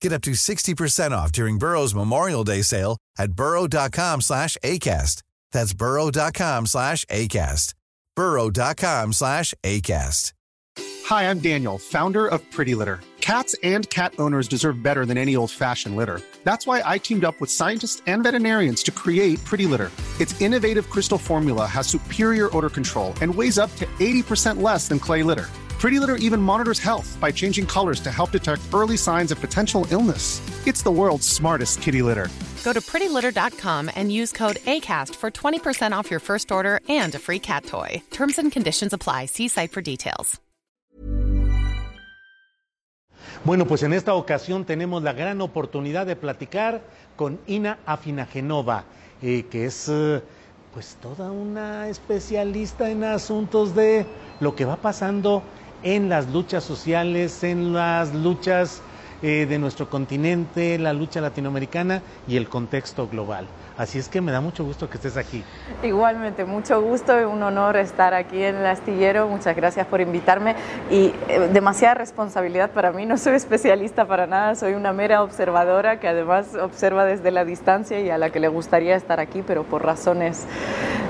Get up to 60% off during Burrow's Memorial Day sale at burrow.com slash ACAST. That's burrow.com slash ACAST. burrow.com slash ACAST. Hi, I'm Daniel, founder of Pretty Litter. Cats and cat owners deserve better than any old-fashioned litter. That's why I teamed up with scientists and veterinarians to create Pretty Litter. Its innovative crystal formula has superior odor control and weighs up to 80% less than clay litter. Pretty Litter even monitors health by changing colors to help detect early signs of potential illness. It's the world's smartest kitty litter. Go to prettylitter.com and use code ACAST for 20% off your first order and a free cat toy. Terms and conditions apply. See site for details. Bueno, pues en esta ocasión tenemos la gran oportunidad de platicar con Ina Afinagenova, eh, que es eh, pues toda una especialista en asuntos de lo que va pasando en las luchas sociales, en las luchas eh, de nuestro continente, la lucha latinoamericana y el contexto global. Así es que me da mucho gusto que estés aquí. Igualmente, mucho gusto y un honor estar aquí en el astillero. Muchas gracias por invitarme y eh, demasiada responsabilidad para mí. No soy especialista para nada, soy una mera observadora que además observa desde la distancia y a la que le gustaría estar aquí, pero por razones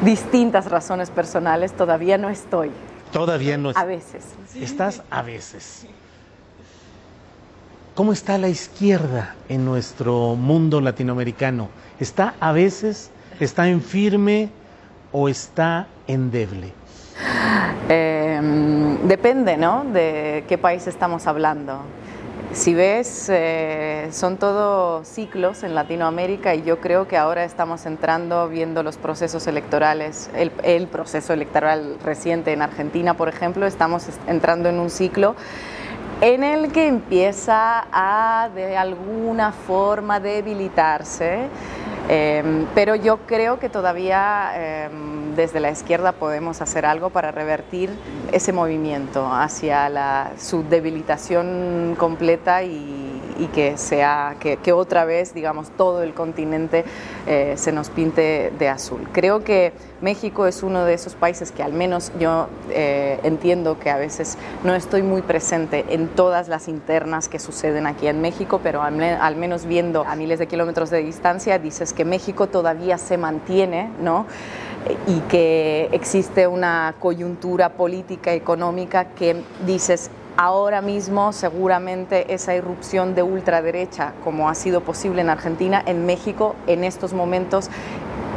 distintas, razones personales, todavía no estoy. Todavía no A veces. Estás a veces. ¿Cómo está la izquierda en nuestro mundo latinoamericano? ¿Está a veces, está en firme o está endeble? Eh, depende, ¿no? De qué país estamos hablando. Si ves, eh, son todos ciclos en Latinoamérica y yo creo que ahora estamos entrando viendo los procesos electorales, el, proceso electoral reciente en Argentina, por ejemplo, estamos entrando en un ciclo en el que empieza a de alguna forma debilitarse, eh, pero yo creo que todavía eh, desde la izquierda podemos hacer algo para revertir ese movimiento hacia la, su debilitación completa y, que sea que, otra vez digamos todo el continente eh, se nos pinte de azul. Creo que México es uno de esos países que al menos yo eh, entiendo que a veces no estoy muy presente en todas las internas que suceden aquí en México pero al menos viendo a miles de kilómetros de distancia dices que México todavía se mantiene no y que existe una coyuntura política económica que dices ahora mismo seguramente esa irrupción de ultraderecha, como ha sido posible en Argentina, en México en estos momentos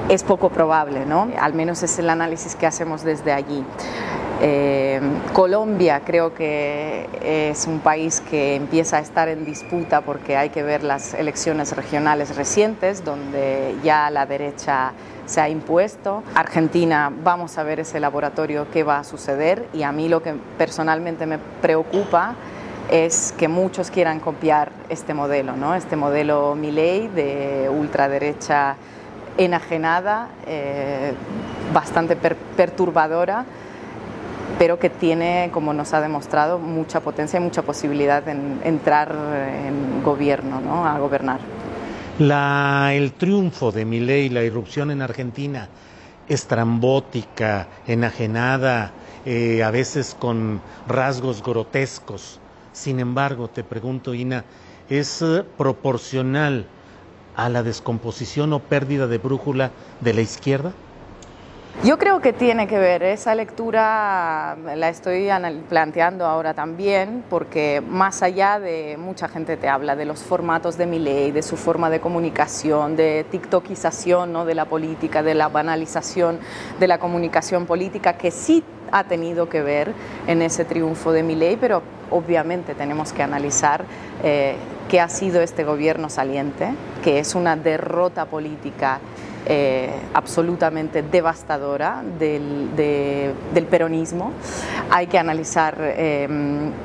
es poco probable, ¿no? Al menos es el análisis que hacemos desde allí. Eh, Colombia creo que es un país que empieza a estar en disputa porque hay que ver las elecciones regionales recientes donde ya la derecha se ha impuesto. Argentina, vamos a ver ese laboratorio qué va a suceder y a mí lo que personalmente me preocupa es que muchos quieran copiar este modelo, ¿no? este modelo Milley de ultraderecha enajenada, eh, bastante per perturbadora, pero que tiene, como nos ha demostrado, mucha potencia y mucha posibilidad en entrar en gobierno, ¿no? a gobernar. La, el triunfo de Milei, la irrupción en Argentina, estrambótica, enajenada, eh, a veces con rasgos grotescos. Sin embargo, te pregunto, Ina, ¿es eh, proporcional a la descomposición o pérdida de brújula de la izquierda? Yo creo que tiene que ver, esa lectura la estoy planteando ahora también, porque más allá de mucha gente te habla de los formatos de mi ley, de su forma de comunicación, de tiktokización ¿no? de la política, de la banalización de la comunicación política, que sí ha tenido que ver en ese triunfo de mi ley, pero obviamente tenemos que analizar eh, qué ha sido este gobierno saliente, que es una derrota política eh, absolutamente devastadora del, del, peronismo. Hay que analizar eh,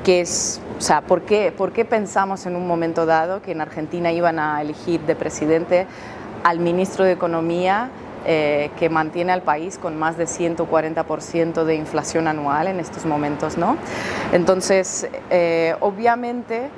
qué es, o sea, ¿por qué, por qué pensamos en un momento dado que en Argentina iban a elegir de presidente al ministro de Economía eh, que mantiene al país con más de 140% de inflación anual en estos momentos. ¿no? Entonces, eh, obviamente,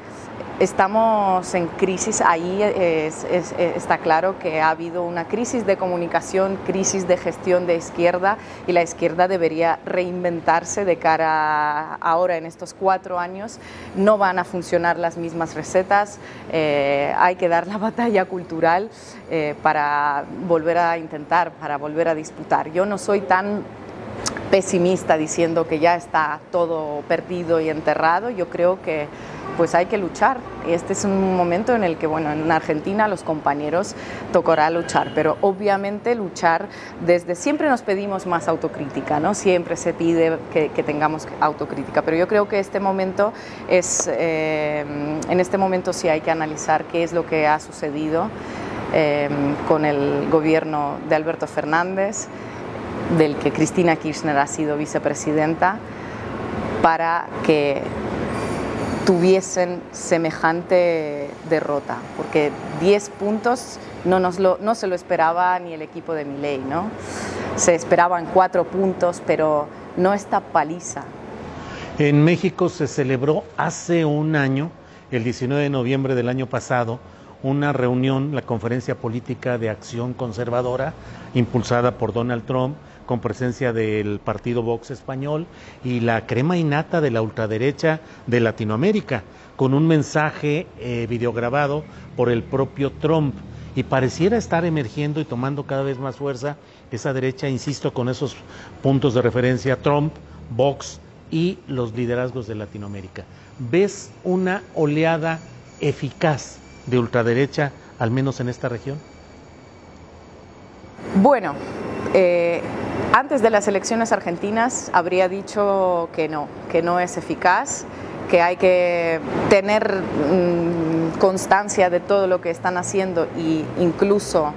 Estamos en crisis, ahí está claro que ha habido una crisis de comunicación, crisis de gestión de izquierda y la izquierda debería reinventarse de cara a ahora en estos cuatro años. No van a funcionar las mismas recetas, eh, hay que dar la batalla cultural eh, para volver a intentar, para volver a disputar. Yo no soy tan pesimista diciendo que ya está todo perdido y enterrado, yo creo que pues hay que luchar. Este es un momento en el que, bueno, en Argentina los compañeros tocará luchar, pero obviamente luchar desde, siempre nos pedimos más autocrítica, ¿no? Siempre se pide que, tengamos autocrítica, pero yo creo que este momento es, eh, en este momento sí hay que analizar qué es lo que ha sucedido eh, con el gobierno de Alberto Fernández, del que Cristina Kirchner ha sido vicepresidenta, para que tuviesen semejante derrota, porque 10 puntos no, nos lo, no se lo esperaba ni el equipo de Milei, ¿no? Se esperaban 4 puntos, pero no esta paliza. En México se celebró hace un año, el 19 de noviembre del año pasado, una reunión, la Conferencia Política de Acción Conservadora, impulsada por Donald Trump, con presencia del partido Vox español y la crema innata de la ultraderecha de Latinoamérica, con un mensaje eh, videograbado por el propio Trump. Y pareciera estar emergiendo y tomando cada vez más fuerza esa derecha, insisto, con esos puntos de referencia, Trump, Vox y los liderazgos de Latinoamérica. ¿Ves una oleada eficaz de ultraderecha, al menos en esta región? Bueno, eh, antes de las elecciones argentinas habría dicho que no, que no es eficaz, que hay que tener mm, constancia de todo lo que están haciendo e incluso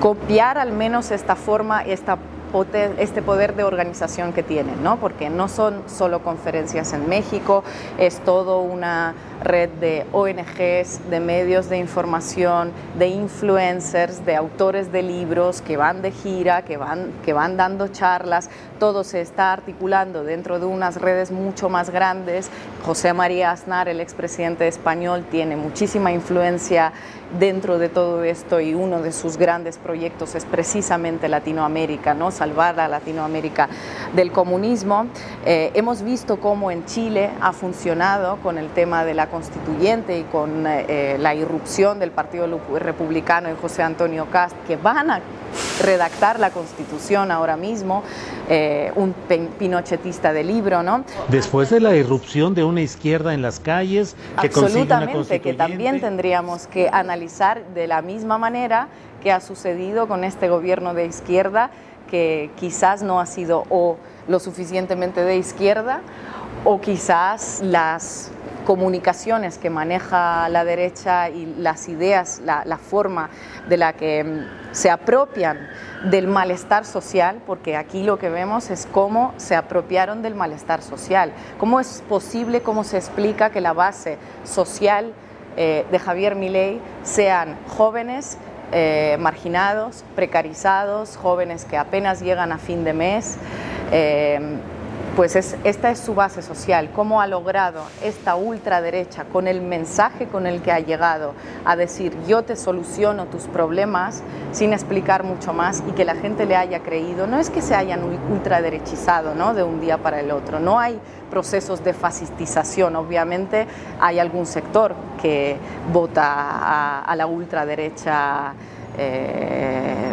copiar al menos esta forma, esta este poder de organización que tienen, ¿no? porque no son solo conferencias en México, es todo una red de ONGs, de medios de información, de influencers, de autores de libros que van de gira, que van, que van dando charlas, todo se está articulando dentro de unas redes mucho más grandes. José María Aznar, el expresidente español, tiene muchísima influencia dentro de todo esto y uno de sus grandes proyectos es precisamente Latinoamérica, ¿no? salvar a Latinoamérica del comunismo. Eh, hemos visto cómo en Chile ha funcionado con el tema de la constituyente y con eh, eh, la irrupción del Partido Republicano y José Antonio Cast, que van a redactar la constitución ahora mismo, un pinochetista de libro, ¿no? Después de la irrupción de una izquierda en las calles, que Absolutamente, que también tendríamos que analizar de la misma manera que ha sucedido con este gobierno de izquierda, que quizás no ha sido o lo suficientemente de izquierda, o quizás las comunicaciones que maneja la derecha y las ideas, la, forma de la que mm, se apropian del malestar social, porque aquí lo que vemos es cómo se apropiaron del malestar social. ¿Cómo es posible, cómo se explica que la base social eh, de Javier Milei sean jóvenes eh, marginados, precarizados, jóvenes que apenas llegan a fin de mes? Eh, pues esta es su base social, cómo ha logrado esta ultraderecha con el mensaje con el que ha llegado a decir yo te soluciono tus problemas sin explicar mucho más y que la gente le haya creído. No es que se hayan ultraderechizado ¿no? de un día para el otro, no hay procesos de fascistización, obviamente hay algún sector que vota a, la ultraderecha eh,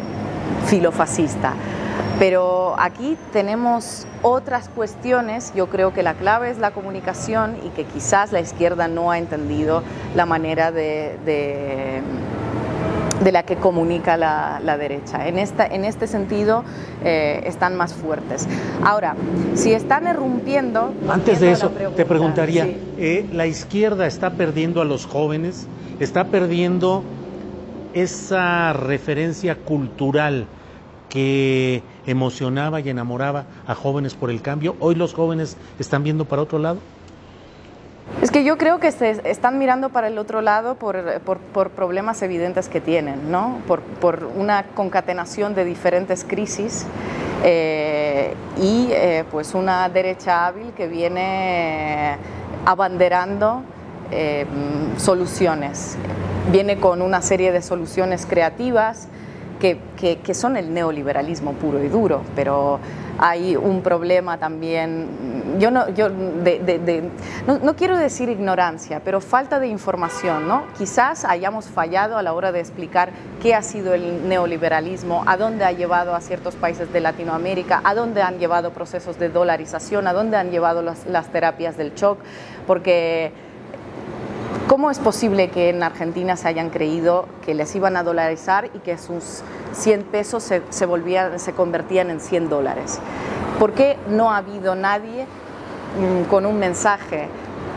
filofascista pero aquí tenemos otras cuestiones, yo creo que la clave es la comunicación y que quizás la izquierda no ha entendido la manera de, de, la que comunica la, derecha. En, esta, en este sentido eh, están más fuertes. Ahora, si están irrumpiendo... Antes de eso, te preguntaría, eh, ¿la izquierda está perdiendo a los jóvenes? ¿Está perdiendo esa referencia cultural que emocionaba y enamoraba a jóvenes por el cambio, hoy los jóvenes están viendo para otro lado? Es que yo creo que se están mirando para el otro lado por, por, problemas evidentes que tienen, ¿no? por, por, una concatenación de diferentes crisis eh, y eh, pues una derecha hábil que viene abanderando eh, soluciones, viene con una serie de soluciones creativas que, que, son el neoliberalismo puro y duro, pero hay un problema también, yo no, yo de, no, no, quiero decir ignorancia, pero falta de información, ¿no? Quizás hayamos fallado a la hora de explicar qué ha sido el neoliberalismo, a dónde ha llevado a ciertos países de Latinoamérica, a dónde han llevado procesos de dolarización, a dónde han llevado las, las terapias del shock, porque ¿Cómo es posible que en Argentina se hayan creído que les iban a dolarizar y que sus 100 pesos se, volvían, se convertían en 100 dólares? ¿Por qué no ha habido nadie mm, con un mensaje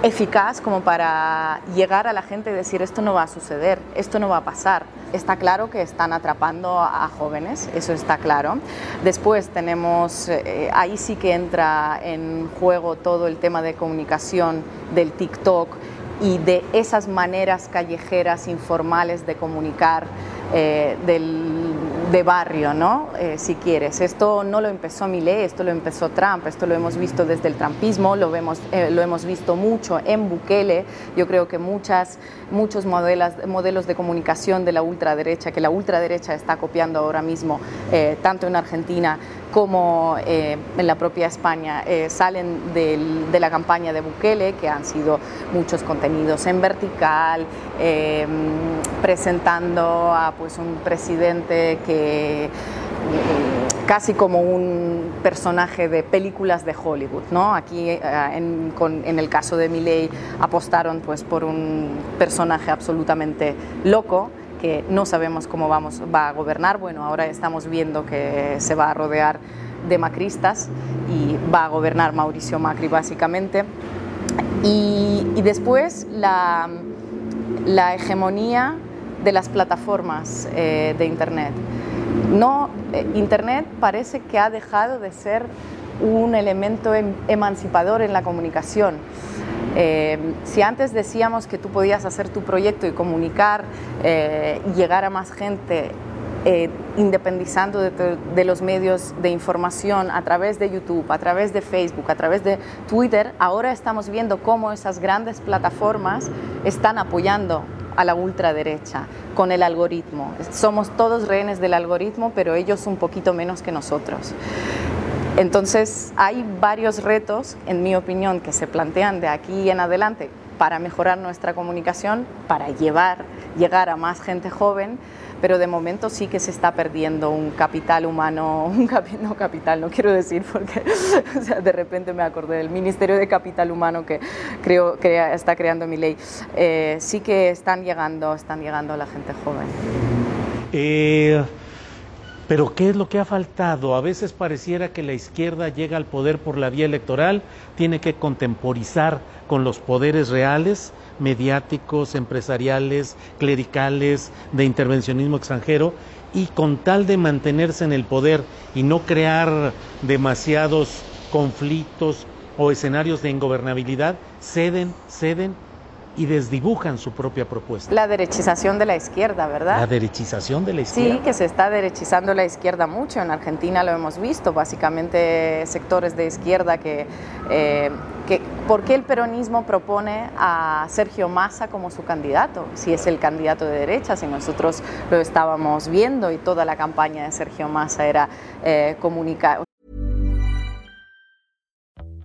eficaz como para llegar a la gente y decir esto no va a suceder, esto no va a pasar? Está claro que están atrapando a jóvenes, eso está claro. Después tenemos, eh, ahí sí que entra en juego todo el tema de comunicación del TikTok y de esas maneras callejeras informales de comunicar eh, de barrio, ¿no? Eh, si quieres. Esto no lo empezó Millet, esto lo empezó Trump, esto lo hemos visto desde el trumpismo, lo, vemos, eh, lo hemos visto mucho en Bukele. Yo creo que muchas, muchos modelos, modelos de comunicación de la ultraderecha, que la ultraderecha está copiando ahora mismo, tanto en Argentina como en la propia España, salen de la campaña de Bukele, que han sido muchos contenidos en vertical, presentando a pues un presidente que mm, casi como un personaje de películas de Hollywood, ¿no? Aquí eh, en, el caso de Milley apostaron pues por un personaje absolutamente loco que no sabemos cómo vamos, va a gobernar. Bueno, ahora estamos viendo que se va a rodear de macristas y va a gobernar Mauricio Macri básicamente. Y, después la, la hegemonía de las plataformas eh, de Internet. No, eh, Internet parece que ha dejado de ser un elemento em, emancipador en la comunicación. Eh, si antes decíamos que tú podías hacer tu proyecto y comunicar y llegar a más gente independizando de, de, los medios de información a través de YouTube, a través de Facebook, a través de Twitter, ahora estamos viendo cómo esas grandes plataformas están apoyando a la ultraderecha con el algoritmo. Somos todos rehenes del algoritmo, pero ellos un poquito menos que nosotros. Entonces hay varios retos, en mi opinión, que se plantean de aquí en adelante para mejorar nuestra comunicación, para llevar, llegar a más gente joven, pero de momento sí que se está perdiendo un capital humano, un no capital, no quiero decir porque de repente me acordé del Ministerio de Capital Humano que creo que está creando mi ley. Eh, sí que están llegando, están llegando a la gente joven. Eh, pero ¿qué es lo que ha faltado? A veces pareciera que la izquierda llega al poder por la vía electoral, tiene que contemporizar con los poderes reales mediáticos, empresariales, clericales, de intervencionismo extranjero, y con tal de mantenerse en el poder y no crear demasiados conflictos o escenarios de ingobernabilidad, ceden, ceden y desdibujan su propia propuesta. La derechización de la izquierda, ¿verdad? La derechización de la izquierda. Sí, que se está derechizando la izquierda mucho. En Argentina lo hemos visto, básicamente sectores de izquierda que, eh, que ¿por qué el peronismo propone a Sergio Massa como su candidato? Si es el candidato de derecha, si nosotros lo estábamos viendo y toda la campaña de Sergio Massa era eh, comunicar.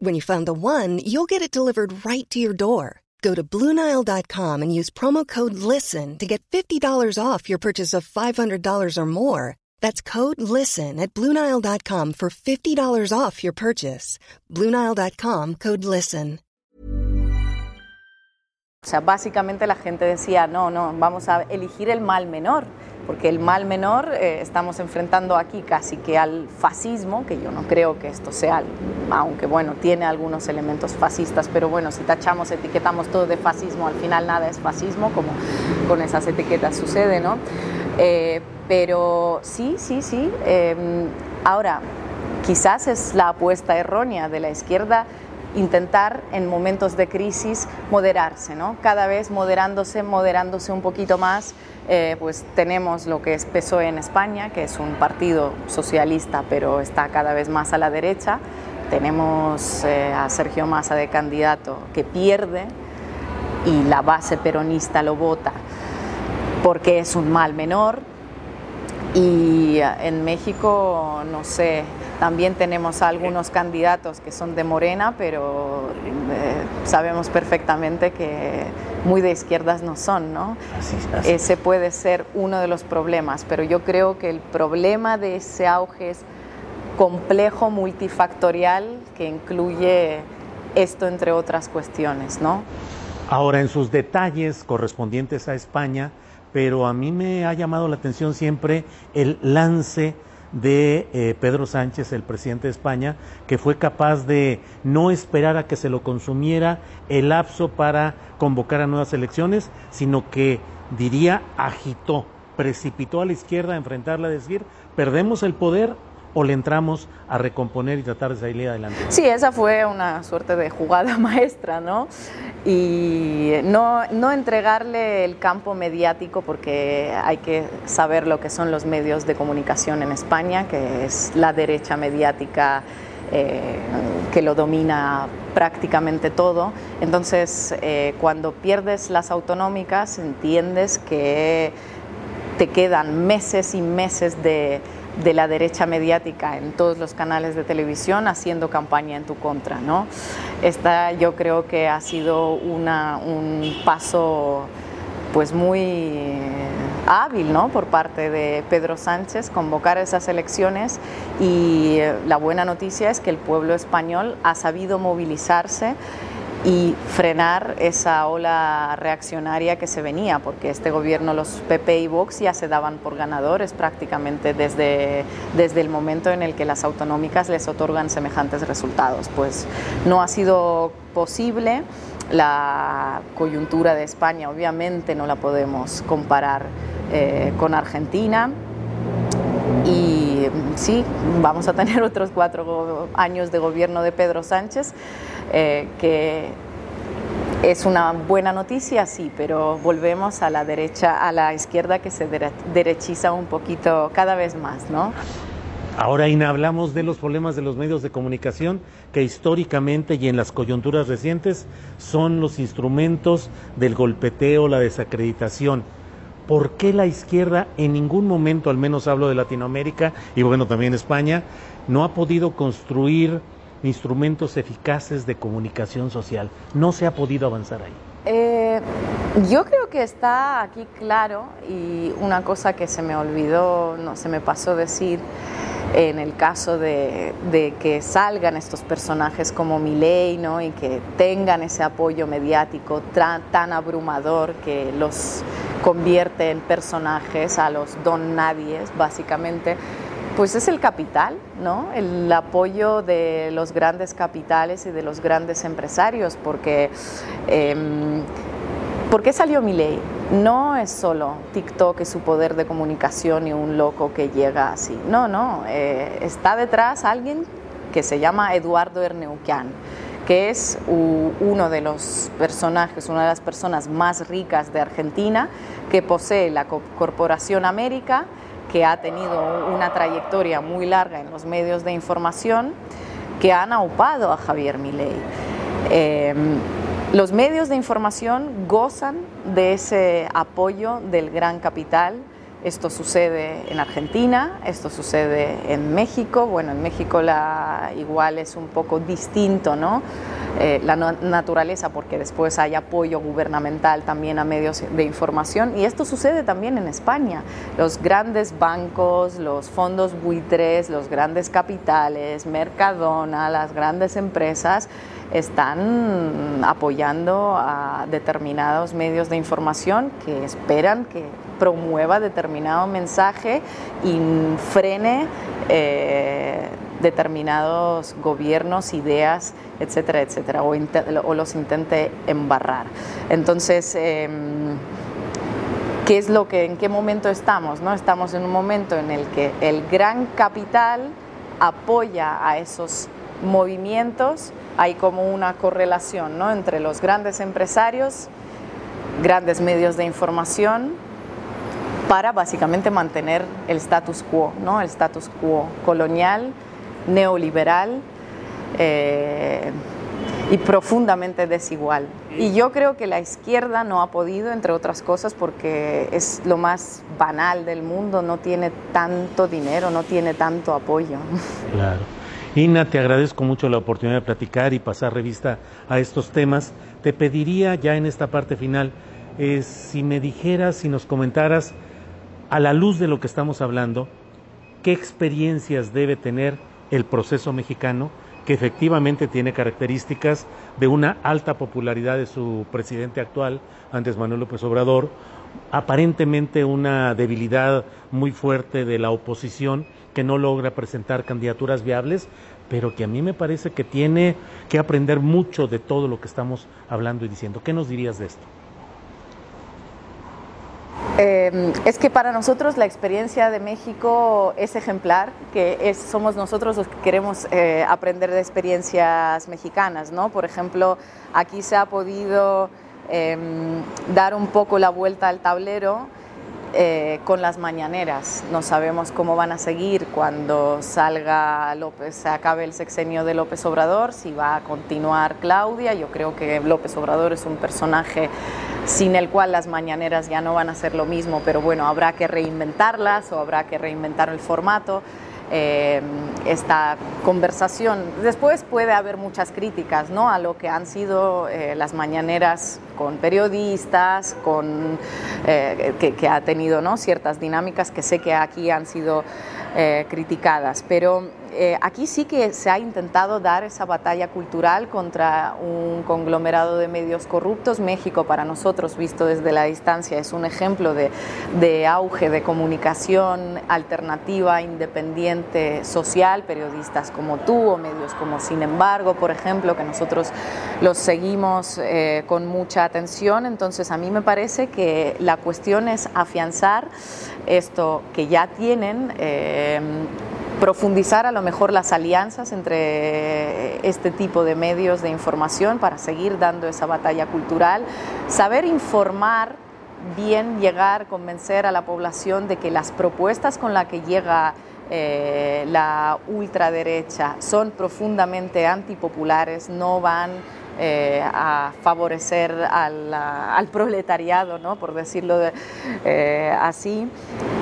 When you find the one, you'll get it delivered right to your door. Go to Bluenile.com and use promo code LISTEN to get $50 off your purchase of $500 or more. That's code LISTEN at Bluenile.com for $50 off your purchase. Bluenile.com code LISTEN. O sea, básicamente la gente decía, no, no, vamos a elegir el mal menor, porque el mal menor eh, estamos enfrentando aquí casi que al fascismo, que yo no creo que esto sea, aunque bueno, tiene algunos elementos fascistas, pero bueno, si tachamos, etiquetamos todo de fascismo, al final nada es fascismo, como con esas etiquetas sucede, ¿no? Eh, pero sí, sí, sí. Em, ahora, quizás es la apuesta errónea de la izquierda intentar en momentos de crisis moderarse, ¿no? Cada vez moderándose, moderándose un poquito más, eh, pues tenemos lo que es PSOE en España, que es un partido socialista, pero está cada vez más a la derecha. Tenemos eh, a Sergio Massa de candidato que pierde y la base peronista lo vota porque es un mal menor. Y en México, no sé, también tenemos algunos candidatos que son de Morena, pero eh, sabemos perfectamente que muy de izquierdas no son, ¿no? Ese puede ser uno de los problemas, pero yo creo que el problema de ese auge es complejo, multifactorial, que incluye esto entre otras cuestiones, ¿no? Ahora, en sus detalles correspondientes a España, pero a mí me ha llamado la atención siempre el lance de eh, Pedro Sánchez, el presidente de España, que fue capaz de no esperar a que se lo consumiera el lapso para convocar a nuevas elecciones, sino que diría agitó, precipitó a la izquierda a enfrentarla, a decir, perdemos el poder, o le entramos a recomponer y tratar de salir adelante? Sí, esa fue una suerte de jugada maestra, ¿no? Y no, no entregarle el campo mediático porque hay que saber lo que son los medios de comunicación en España, que es la derecha mediática. Eh, que lo domina prácticamente todo. Entonces, eh, cuando pierdes las autonómicas, entiendes que te quedan meses y meses de, de la derecha mediática en todos los canales de televisión haciendo campaña en tu contra. ¿no? Esta yo creo que ha sido una, un paso pues muy hábil ¿no? por parte de Pedro Sánchez convocar esas elecciones y la buena noticia es que el pueblo español ha sabido movilizarse y frenar esa ola reaccionaria que se venía, porque este gobierno, los PP y Vox ya se daban por ganadores prácticamente desde, desde el momento en el que las autonómicas les otorgan semejantes resultados. Pues no ha sido posible. La coyuntura de España obviamente no la podemos comparar eh, con Argentina y sí, vamos a tener otros cuatro años de gobierno de Pedro Sánchez eh, que es una buena noticia, sí, pero volvemos a la derecha, a la izquierda que se derechiza un poquito cada vez más, ¿no? Ahora, Ina, hablamos de los problemas de los medios de comunicación que históricamente y en las coyunturas recientes son los instrumentos del golpeteo, la desacreditación. ¿Por qué la izquierda en ningún momento, al menos hablo de Latinoamérica y bueno, también España, no ha podido construir instrumentos eficaces de comunicación social. No se ha podido avanzar ahí. Eh, yo creo que está aquí claro y una cosa que se me olvidó, no se me pasó decir en el caso de, que salgan estos personajes como Milei ¿no? y que tengan ese apoyo mediático tan abrumador que los convierte en personajes a los don nadies básicamente pues es el capital, ¿no? El apoyo de los grandes capitales y de los grandes empresarios, porque eh, ¿por qué salió mi ley? No es solo TikTok y su poder de comunicación y un loco que llega así. No, no, eh, está detrás alguien que se llama Eduardo Erneuquian que es uno de los personajes, una de las personas más ricas de Argentina, que posee la Corporación América, que ha tenido una trayectoria muy larga en los medios de información, que han aupado a Javier Milei. Em, los medios de información gozan de ese apoyo del gran capital. Esto sucede en Argentina, esto sucede en México. Bueno, en México la, igual es un poco distinto, ¿no? eh, la naturaleza, porque después hay apoyo gubernamental también a medios de información. Y esto sucede también en España. Los grandes bancos, los fondos buitres, los grandes capitales, Mercadona, las grandes empresas, están apoyando a determinados medios de información que esperan que promueva determinado mensaje y frene eh, determinados gobiernos, ideas, etcétera, etcétera, o, los intente embarrar. Entonces, em, ¿qué es lo que, en qué momento estamos? ¿no? Estamos en un momento en el que el gran capital apoya a esos movimientos, hay como una correlación ¿no? entre los grandes empresarios, grandes medios de información, para básicamente mantener el status quo, ¿no? el status quo colonial, neoliberal eh, y profundamente desigual. Y yo creo que la izquierda no ha podido, entre otras cosas, porque es lo más banal del mundo, no tiene tanto dinero, no tiene tanto apoyo. Claro. Ina, te agradezco mucho la oportunidad de platicar y pasar revista a estos temas. Te pediría ya en esta parte final, eh, si me dijeras, si nos comentaras, a la luz de lo que estamos hablando, qué experiencias debe tener el proceso mexicano, que efectivamente tiene características de una alta popularidad de su presidente actual, antes Manuel López Obrador, aparentemente una debilidad muy fuerte de la oposición que no logra presentar candidaturas viables, pero que a mí me parece que tiene que aprender mucho de todo lo que estamos hablando y diciendo. ¿Qué nos dirías de esto? Eh, es que para nosotros la experiencia de México es ejemplar, que somos nosotros los que queremos eh, aprender de experiencias mexicanas, ¿no? Por ejemplo, aquí se ha podido em, dar un poco la vuelta al tablero eh, con las mañaneras. No sabemos cómo van a seguir cuando salga López, se acabe el sexenio de López Obrador, si va a continuar Claudia. Yo creo que López Obrador es un personaje sin el cual las mañaneras ya no van a ser lo mismo, pero bueno, habrá que reinventarlas o habrá que reinventar el formato. Eh, esta conversación. Después puede haber muchas críticas ¿no? a lo que han sido eh, las mañaneras con periodistas, con, eh, que, ha tenido ¿no? ciertas dinámicas que sé que aquí han sido criticadas, pero eh, aquí sí que se ha intentado dar esa batalla cultural contra un conglomerado de medios corruptos. México, para nosotros, visto desde la distancia, es un ejemplo de, auge de comunicación alternativa, independiente, social, periodistas como tú o medios como Sin embargo, por ejemplo, que nosotros los seguimos eh, con mucha atención. Entonces, a mí me parece que la cuestión es afianzar esto que ya tienen. Eh, profundizar a lo mejor las alianzas entre este tipo de medios de información para seguir dando esa batalla cultural, saber informar bien, llegar, convencer a la población de que las propuestas con las que llega eh, la ultraderecha son profundamente antipopulares, no van eh, a favorecer al, proletariado, ¿no? por decirlo eh, así.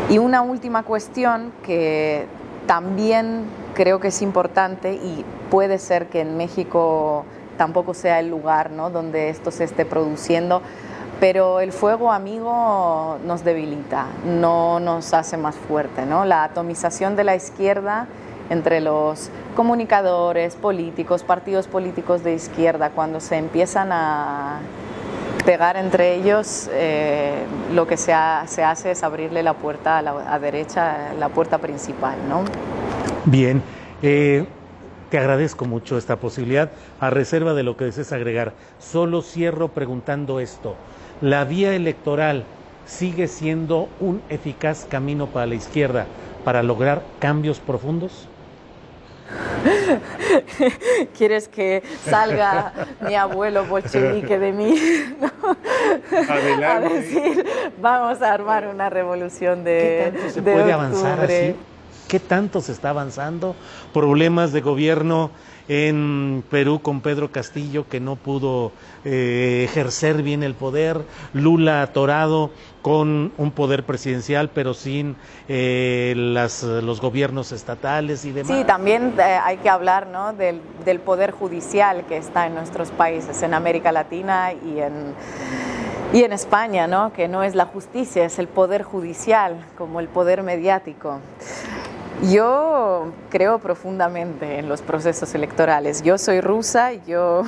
Y una última cuestión que también creo que es importante y puede ser que en México tampoco sea el lugar ¿no? donde esto se esté produciendo, pero el fuego amigo nos debilita, no nos hace más fuerte. ¿no? La atomización de la izquierda entre los comunicadores, políticos, partidos políticos de izquierda, cuando se empiezan a pegar entre ellos, eh, lo que se, hace es abrirle la puerta a la derecha, la puerta principal, ¿no? Bien, eh, te agradezco mucho esta posibilidad, a reserva de lo que desees agregar. Solo cierro preguntando esto. ¿La vía electoral sigue siendo un eficaz camino para la izquierda para lograr cambios profundos? ¿Quieres que salga mi abuelo bolchevique de mí? A decir, vamos a armar una revolución de, ¿Qué tanto se puede avanzar así? ¿Qué tanto se está avanzando? Problemas de gobierno en Perú con Pedro Castillo que no pudo eh, ejercer bien el poder, Lula atorado con un poder presidencial pero sin eh, las, los gobiernos estatales y demás. Sí, también eh, hay que hablar ¿no? del, del poder judicial que está en nuestros países, en América Latina y en y en España, ¿no? que no es la justicia, es el poder judicial, como el poder mediático. Yo creo profundamente en los procesos electorales. Yo soy rusa y yo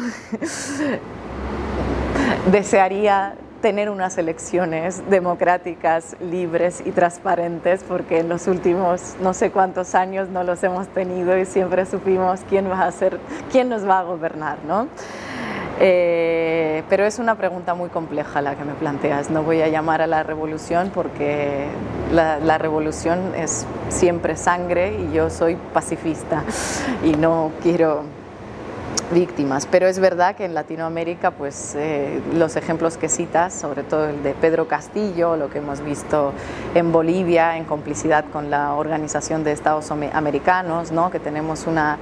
desearía tener unas elecciones democráticas, libres y transparentes, porque en los últimos no sé cuántos años no los hemos tenido y siempre supimos quién va a ser, quién nos va a gobernar, ¿no? Eh, pero es una pregunta muy compleja la que me planteas. No voy a llamar a la revolución porque la, la, revolución es siempre sangre y yo soy pacifista y no quiero víctimas. Pero es verdad que en Latinoamérica, pues eh, los ejemplos que citas, sobre todo el de Pedro Castillo, lo que hemos visto en Bolivia, en complicidad con la Organización de Estados Americanos, ¿no? que tenemos una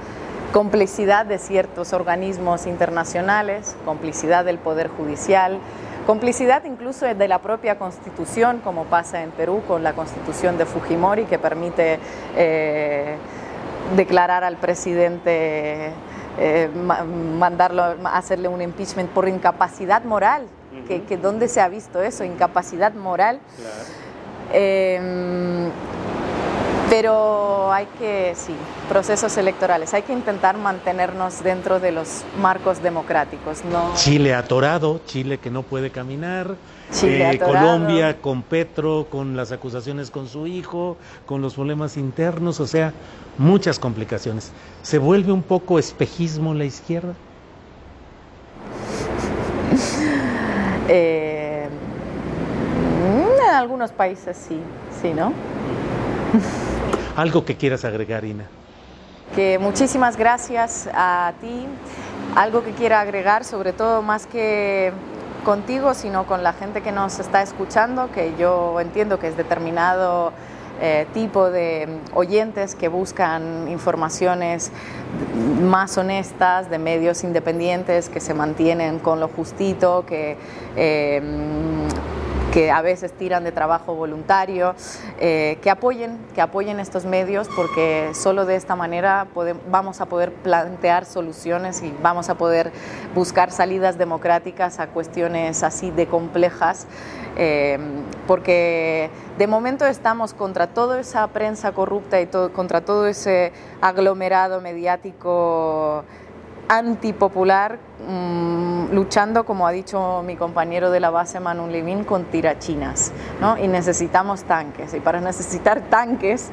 complicidad de ciertos organismos internacionales, complicidad del Poder Judicial, complicidad incluso de la propia Constitución, como pasa en Perú con la Constitución de Fujimori, que permite eh, declarar al presidente, eh, mandarlo, hacerle un impeachment por incapacidad moral, que, que, ¿dónde se ha visto eso? Incapacidad moral. Claro. Eh, pero hay que, sí, procesos electorales, hay que intentar mantenernos dentro de los marcos democráticos. ¿no? Chile atorado, Chile que no puede caminar, eh, Colombia con Petro, con las acusaciones con su hijo, con los problemas internos, o sea, muchas complicaciones. ¿Se vuelve un poco espejismo la izquierda? eh, en algunos países sí, sí, ¿no? Algo que quieras agregar, Ina. Que muchísimas gracias a ti. Algo que quiera agregar, sobre todo más que contigo, sino con la gente que nos está escuchando, que yo entiendo que es determinado eh, tipo de oyentes que buscan informaciones más honestas, de medios independientes, que se mantienen con lo justito, que... Eh, que a veces tiran de trabajo voluntario, eh, que apoyen, que apoyen estos medios porque solo de esta manera podemos, vamos a poder plantear soluciones y vamos a poder buscar salidas democráticas a cuestiones así de complejas, eh, porque de momento estamos contra toda esa prensa corrupta y todo, contra todo ese aglomerado mediático antipopular, mmm, luchando, como ha dicho mi compañero de la base Manu Limín, con tirachinas. ¿no? Y necesitamos tanques. Y para necesitar tanques,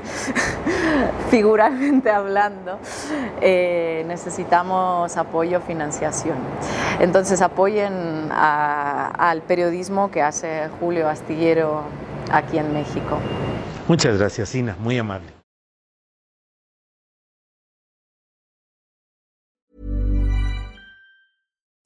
figuralmente hablando, eh, necesitamos apoyo, financiación. Entonces apoyen al periodismo que hace Julio Astillero aquí en México. Muchas gracias, Ina, muy amable.